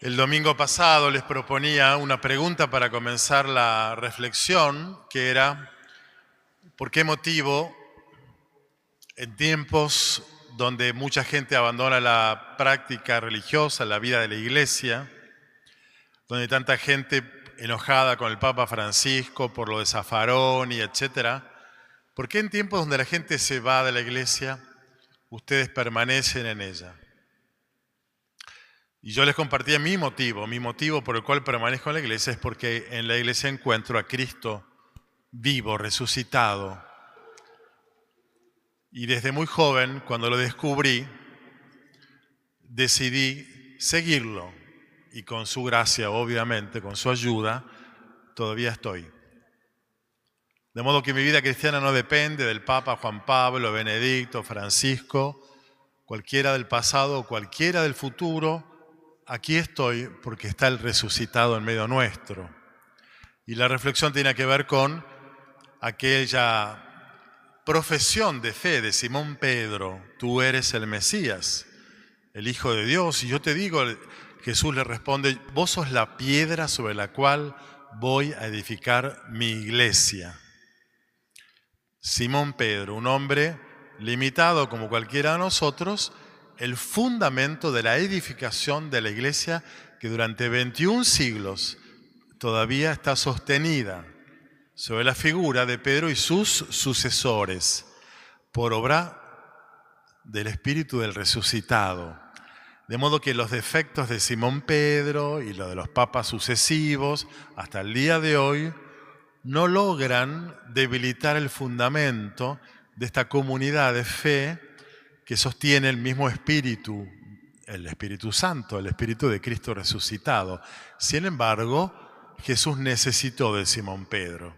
El domingo pasado les proponía una pregunta para comenzar la reflexión, que era, ¿por qué motivo en tiempos donde mucha gente abandona la práctica religiosa, la vida de la iglesia, donde tanta gente enojada con el Papa Francisco por lo de Zafarón y etcétera, ¿por qué en tiempos donde la gente se va de la iglesia, ustedes permanecen en ella? Y yo les compartía mi motivo, mi motivo por el cual permanezco en la iglesia es porque en la iglesia encuentro a Cristo vivo, resucitado. Y desde muy joven, cuando lo descubrí, decidí seguirlo. Y con su gracia, obviamente, con su ayuda, todavía estoy. De modo que mi vida cristiana no depende del Papa Juan Pablo, Benedicto, Francisco, cualquiera del pasado o cualquiera del futuro, aquí estoy porque está el resucitado en medio nuestro. Y la reflexión tiene que ver con aquella profesión de fe de Simón Pedro, tú eres el Mesías, el Hijo de Dios. Y yo te digo, Jesús le responde, vos sos la piedra sobre la cual voy a edificar mi iglesia. Simón Pedro, un hombre limitado como cualquiera de nosotros, el fundamento de la edificación de la iglesia que durante 21 siglos todavía está sostenida sobre la figura de Pedro y sus sucesores por obra del Espíritu del resucitado. De modo que los defectos de Simón Pedro y los de los papas sucesivos hasta el día de hoy no logran debilitar el fundamento de esta comunidad de fe que sostiene el mismo espíritu, el Espíritu Santo, el Espíritu de Cristo resucitado. Sin embargo, Jesús necesitó de Simón Pedro.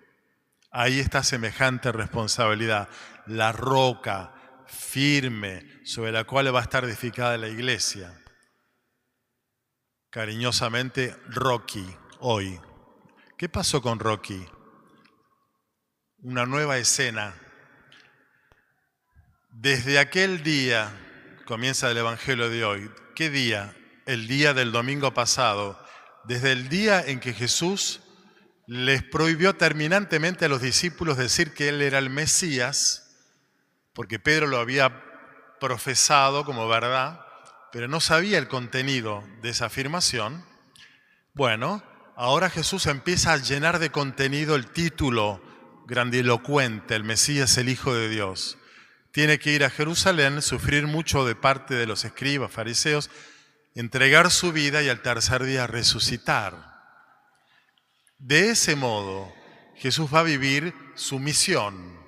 Ahí está semejante responsabilidad, la roca firme sobre la cual va a estar edificada la iglesia. Cariñosamente, Rocky, hoy. ¿Qué pasó con Rocky? Una nueva escena desde aquel día comienza el Evangelio de hoy. ¿Qué día? El día del domingo pasado. Desde el día en que Jesús les prohibió terminantemente a los discípulos decir que Él era el Mesías, porque Pedro lo había profesado como verdad, pero no sabía el contenido de esa afirmación. Bueno, ahora Jesús empieza a llenar de contenido el título grandilocuente, el Mesías, el Hijo de Dios tiene que ir a Jerusalén, sufrir mucho de parte de los escribas, fariseos, entregar su vida y al tercer día resucitar. De ese modo, Jesús va a vivir su misión,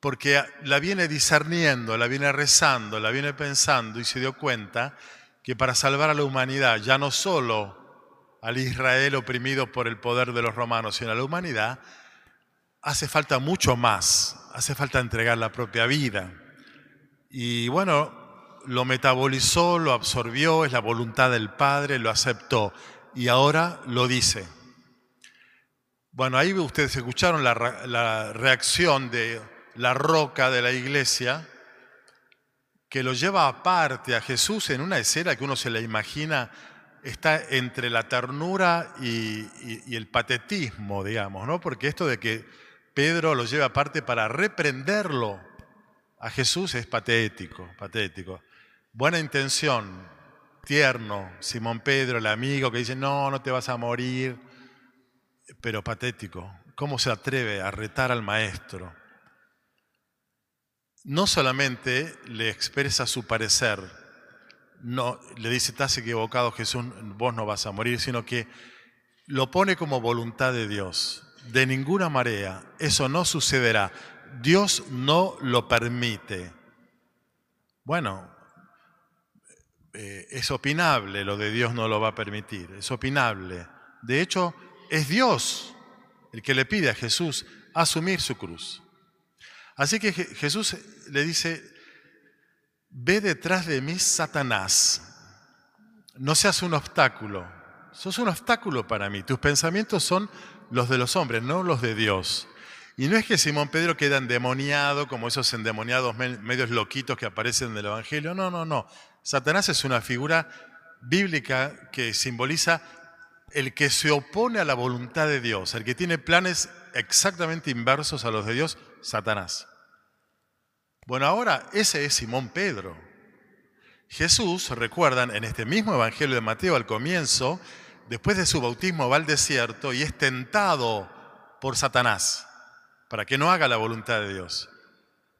porque la viene discerniendo, la viene rezando, la viene pensando y se dio cuenta que para salvar a la humanidad, ya no solo al Israel oprimido por el poder de los romanos, sino a la humanidad, hace falta mucho más, hace falta entregar la propia vida. Y bueno, lo metabolizó, lo absorbió, es la voluntad del Padre, lo aceptó y ahora lo dice. Bueno, ahí ustedes escucharon la, reacción de la roca de la iglesia que lo lleva aparte a Jesús en una escena que uno se la imagina está entre la ternura y, y el patetismo, digamos, ¿no? Porque esto de que Pedro lo lleva aparte para reprenderlo a Jesús es patético, patético. Buena intención, tierno, Simón Pedro, el amigo que dice, no, no te vas a morir, pero patético. ¿Cómo se atreve a retar al maestro? No solamente le expresa su parecer, no, le dice, estás equivocado Jesús, vos no vas a morir, sino que lo pone como voluntad de Dios de ninguna manera, eso no sucederá. Dios no lo permite. Bueno, eh, es opinable lo de Dios no lo va a permitir, es opinable. De hecho, es Dios el que le pide a Jesús asumir su cruz. Así que Jesús le dice, ve detrás de mí, Satanás. No seas un obstáculo. Sos un obstáculo para mí. Tus pensamientos son los de los hombres, no los de Dios. Y no es que Simón Pedro queda endemoniado como esos endemoniados medios loquitos que aparecen en el Evangelio. No, no, no. Satanás es una figura bíblica que simboliza el que se opone a la voluntad de Dios, el que tiene planes exactamente inversos a los de Dios, Satanás. Bueno, ahora ese es Simón Pedro. Jesús, recuerdan, en este mismo Evangelio de Mateo al comienzo, después de su bautismo va al desierto y es tentado por Satanás para que no haga la voluntad de Dios.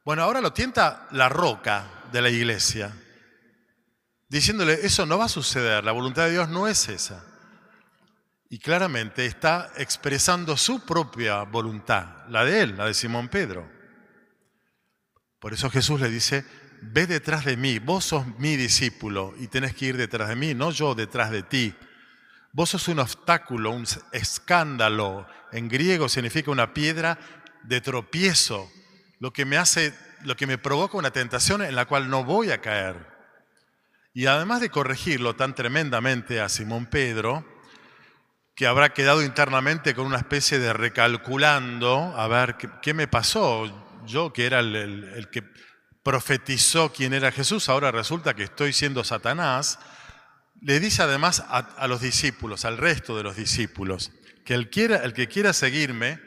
Bueno, ahora lo tienta la roca de la iglesia, diciéndole, eso no va a suceder, la voluntad de Dios no es esa. Y claramente está expresando su propia voluntad, la de él, la de Simón Pedro. Por eso Jesús le dice, ve detrás de mí, vos sos mi discípulo y tenés que ir detrás de mí, no yo detrás de ti. Vos sos un obstáculo, un escándalo. En griego significa una piedra de tropiezo, lo que me hace, lo que me provoca una tentación en la cual no voy a caer. Y además de corregirlo tan tremendamente a Simón Pedro, que habrá quedado internamente con una especie de recalculando, a ver, ¿qué, me pasó? yo que era el, que profetizó quién era Jesús, ahora resulta que estoy siendo Satanás, le dice además a, los discípulos, al resto de los discípulos, que el, quiera, el que quiera seguirme,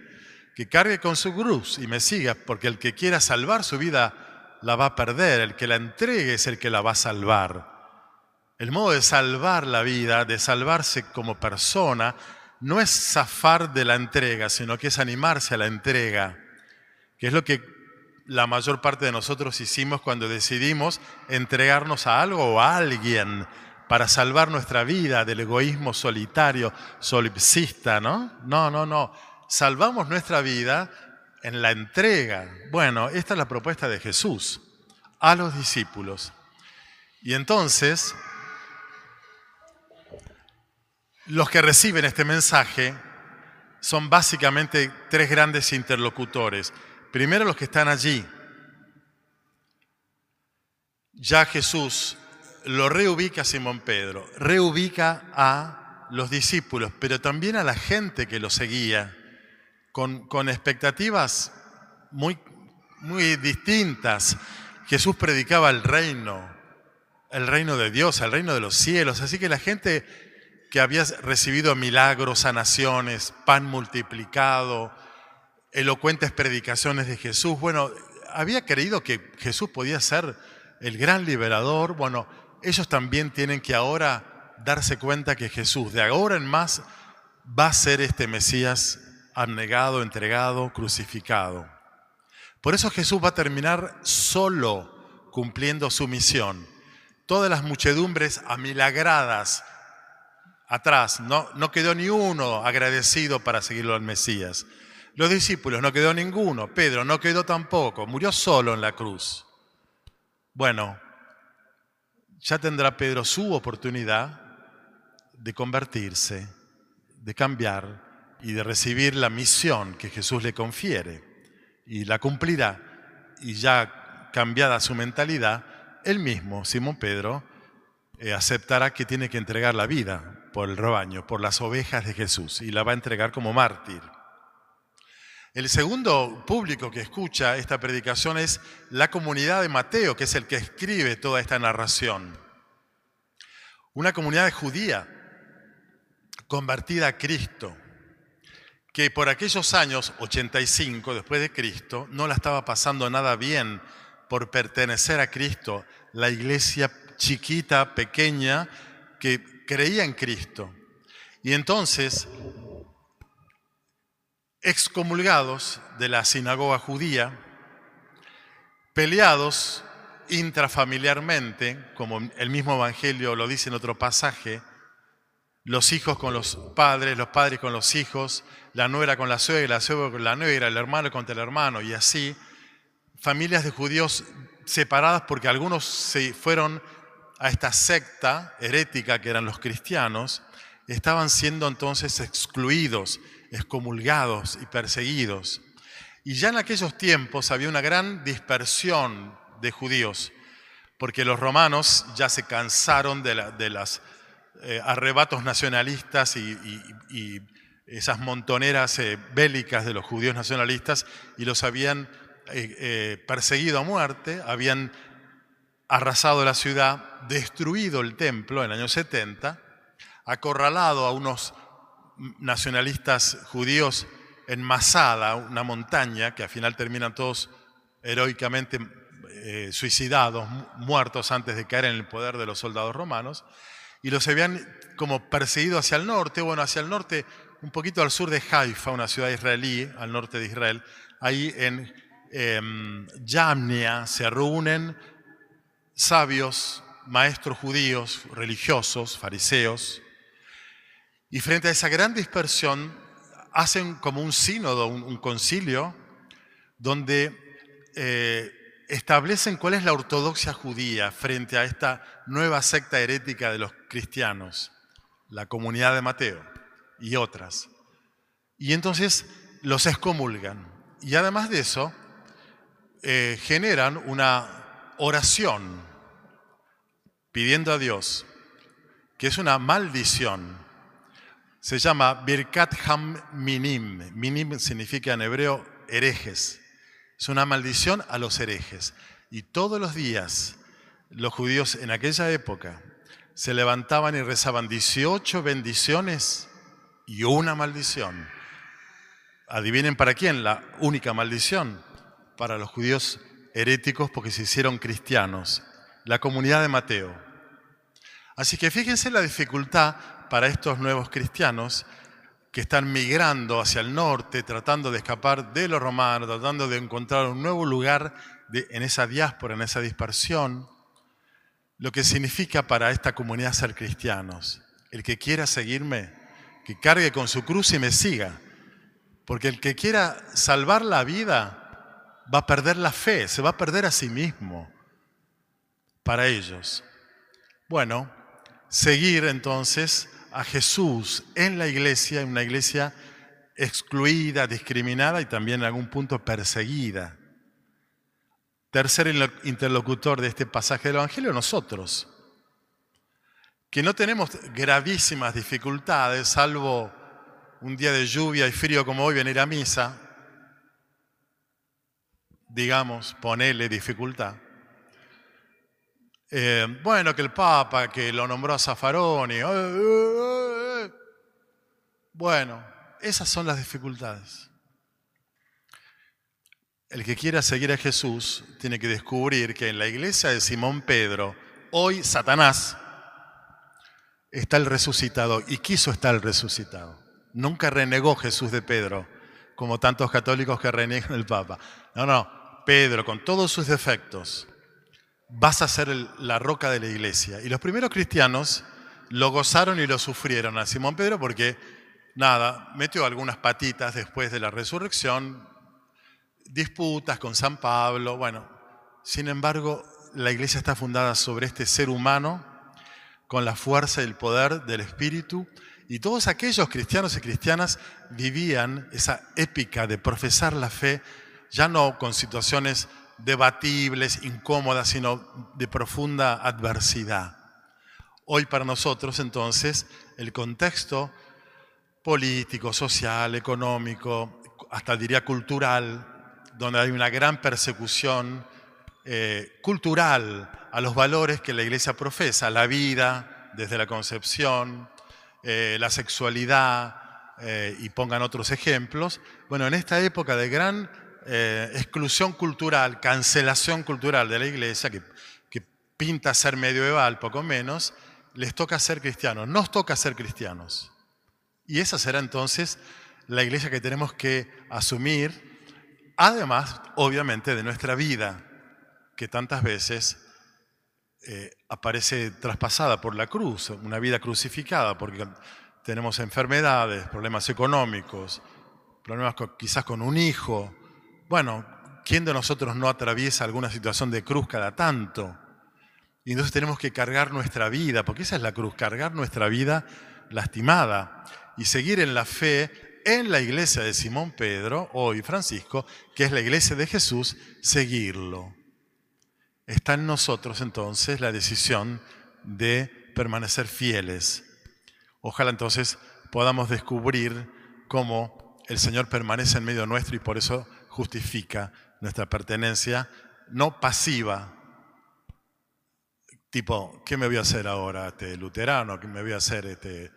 que cargue con su cruz y me siga, porque el que quiera salvar su vida la va a perder, el que la entregue es el que la va a salvar. El modo de salvar la vida, de salvarse como persona, no es zafar de la entrega, sino que es animarse a la entrega que es lo que la mayor parte de nosotros hicimos cuando decidimos entregarnos a algo o a alguien para salvar nuestra vida del egoísmo solitario, solipsista, ¿no? No, no, no. Salvamos nuestra vida en la entrega. Bueno, esta es la propuesta de Jesús a los discípulos. Y entonces, los que reciben este mensaje son básicamente tres grandes interlocutores. Primero los que están allí. Ya Jesús lo reubica Simón Pedro, reubica a los discípulos, pero también a la gente que lo seguía, con, con expectativas muy, muy distintas. Jesús predicaba el reino, el reino de Dios, el reino de los cielos. Así que la gente que había recibido milagros, sanaciones, pan multiplicado, elocuentes predicaciones de Jesús. Bueno, había creído que Jesús podía ser el gran liberador. Bueno, ellos también tienen que ahora darse cuenta que Jesús, de ahora en más, va a ser este Mesías abnegado, entregado, crucificado. Por eso Jesús va a terminar solo cumpliendo su misión. Todas las muchedumbres amilagradas atrás, no, no quedó ni uno agradecido para seguirlo al Mesías. Los discípulos no quedó ninguno, Pedro no quedó tampoco, murió solo en la cruz. Bueno, ya tendrá Pedro su oportunidad de convertirse, de cambiar y de recibir la misión que Jesús le confiere. Y la cumplirá. Y ya cambiada su mentalidad, él mismo, Simón Pedro, eh, aceptará que tiene que entregar la vida por el rebaño, por las ovejas de Jesús, y la va a entregar como mártir. El segundo público que escucha esta predicación es la comunidad de Mateo, que es el que escribe toda esta narración. Una comunidad judía convertida a Cristo, que por aquellos años, 85 después de Cristo, no la estaba pasando nada bien por pertenecer a Cristo, la iglesia chiquita, pequeña, que creía en Cristo. Y entonces excomulgados de la sinagoga judía, peleados intrafamiliarmente, como el mismo Evangelio lo dice en otro pasaje, los hijos con los padres, los padres con los hijos, la nuera con la suegra, la suegra con la nuera, el hermano contra el hermano, y así, familias de judíos separadas porque algunos se fueron a esta secta herética que eran los cristianos, estaban siendo entonces excluidos excomulgados y perseguidos. Y ya en aquellos tiempos había una gran dispersión de judíos, porque los romanos ya se cansaron de, los eh, arrebatos nacionalistas y, esas montoneras eh, bélicas de los judíos nacionalistas y los habían eh, perseguido a muerte, habían arrasado la ciudad, destruido el templo en el año 70, acorralado a unos nacionalistas judíos en Masada, una montaña que al final terminan todos heroicamente eh, suicidados, muertos antes de caer en el poder de los soldados romanos, y los habían como perseguido hacia el norte, bueno, hacia el norte, un poquito al sur de Haifa, una ciudad israelí, al norte de Israel, ahí en eh, Yamnia se reúnen sabios, maestros judíos, religiosos, fariseos, y frente a esa gran dispersión hacen como un sínodo, un, concilio, donde eh, establecen cuál es la ortodoxia judía frente a esta nueva secta herética de los cristianos, la comunidad de Mateo y otras. Y entonces los excomulgan. Y además de eso, eh, generan una oración pidiendo a Dios, que es una maldición. Se llama Birkat Ham Minim. Minim significa en hebreo herejes. Es una maldición a los herejes. Y todos los días los judíos en aquella época se levantaban y rezaban 18 bendiciones y una maldición. Adivinen para quién, la única maldición, para los judíos heréticos porque se hicieron cristianos, la comunidad de Mateo. Así que fíjense la dificultad para estos nuevos cristianos que están migrando hacia el norte, tratando de escapar de los romanos, tratando de encontrar un nuevo lugar en esa diáspora, en esa dispersión, lo que significa para esta comunidad ser cristianos. El que quiera seguirme, que cargue con su cruz y me siga. Porque el que quiera salvar la vida va a perder la fe, se va a perder a sí mismo para ellos. Bueno, seguir entonces a Jesús en la iglesia, en una iglesia excluida, discriminada y también en algún punto perseguida. Tercer interlocutor de este pasaje del Evangelio, nosotros, que no tenemos gravísimas dificultades, salvo un día de lluvia y frío como hoy venir a misa, digamos, ponele dificultad. Eh, bueno, que el Papa, que lo nombró a Zaffaroni. Eh, eh, bueno, esas son las dificultades. El que quiera seguir a Jesús tiene que descubrir que en la iglesia de Simón Pedro, hoy Satanás está el resucitado y quiso estar el resucitado. Nunca renegó Jesús de Pedro, como tantos católicos que reniegan el Papa. No, no, Pedro, con todos sus defectos, vas a ser la roca de la iglesia. Y los primeros cristianos lo gozaron y lo sufrieron a Simón Pedro porque, nada, metió algunas patitas después de la resurrección, disputas con San Pablo, bueno, sin embargo, la iglesia está fundada sobre este ser humano con la fuerza y el poder del Espíritu y todos aquellos cristianos y cristianas vivían esa épica de profesar la fe ya no con situaciones debatibles, incómodas, sino de profunda adversidad. Hoy para nosotros entonces el contexto político, social, económico, hasta diría cultural, donde hay una gran persecución eh, cultural a los valores que la iglesia profesa, la vida desde la concepción, eh, la sexualidad, eh, y pongan otros ejemplos. Bueno, en esta época de gran eh, exclusión cultural, cancelación cultural de la iglesia, que, que pinta ser medieval, poco menos, les toca ser cristianos, nos toca ser cristianos. Y esa será entonces la iglesia que tenemos que asumir, además, obviamente, de nuestra vida, que tantas veces eh, aparece traspasada por la cruz, una vida crucificada, porque tenemos enfermedades, problemas económicos, problemas quizás con un hijo, bueno, ¿quién de nosotros no atraviesa alguna situación de cruz cada tanto? Y entonces tenemos que cargar nuestra vida, porque esa es la cruz, cargar nuestra vida lastimada y seguir en la fe en la iglesia de Simón Pedro, hoy Francisco, que es la iglesia de Jesús, seguirlo. Está en nosotros entonces la decisión de permanecer fieles. Ojalá entonces podamos descubrir cómo el Señor permanece en medio nuestro y por eso justifica nuestra pertenencia no pasiva, tipo, ¿qué me voy a hacer ahora? Este, ¿Luterano? ¿Qué me voy a hacer? Este,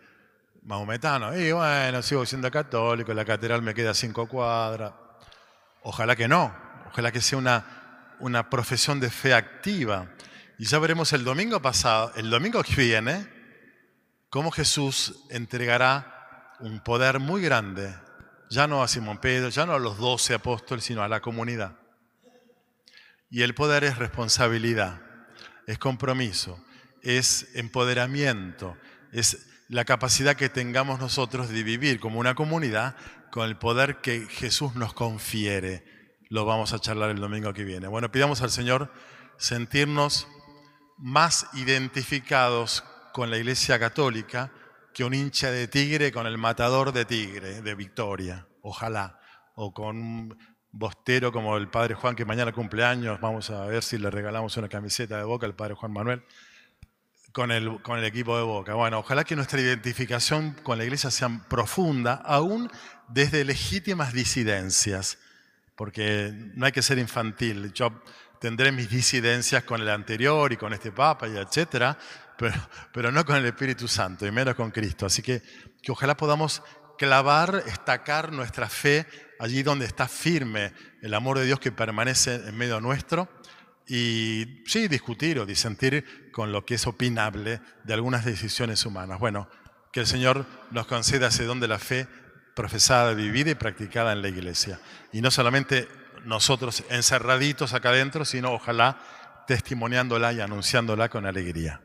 ¿Mahometano? Y bueno, sigo siendo católico, la catedral me queda cinco cuadras. Ojalá que no, ojalá que sea una, una profesión de fe activa. Y ya veremos el domingo pasado, el domingo que viene, cómo Jesús entregará un poder muy grande, ya no a Simón Pedro, ya no a los doce apóstoles, sino a la comunidad. Y el poder es responsabilidad, es compromiso, es empoderamiento, es la capacidad que tengamos nosotros de vivir como una comunidad con el poder que Jesús nos confiere. Lo vamos a charlar el domingo que viene. Bueno, pidamos al Señor sentirnos más identificados con la Iglesia Católica que un hincha de tigre con el matador de tigre de Victoria. Ojalá. O con un bostero como el Padre Juan, que mañana cumpleaños. Vamos a ver si le regalamos una camiseta de boca al Padre Juan Manuel con el, con el equipo de Boca. Bueno, ojalá que nuestra identificación con la iglesia sea profunda, aún desde legítimas disidencias, porque no hay que ser infantil. Tendré mis disidencias con el anterior y con este Papa y etcétera, pero, pero no con el Espíritu Santo y menos con Cristo. Así que, que ojalá podamos clavar, estacar nuestra fe allí donde está firme el amor de Dios que permanece en medio nuestro y sí, discutir o disentir con lo que es opinable de algunas decisiones humanas. Bueno, que el Señor nos conceda ese don de la fe profesada, vivida y practicada en la iglesia. Y no solamente nosotros encerraditos acá adentro, sino ojalá testimoniándola y anunciándola con alegría.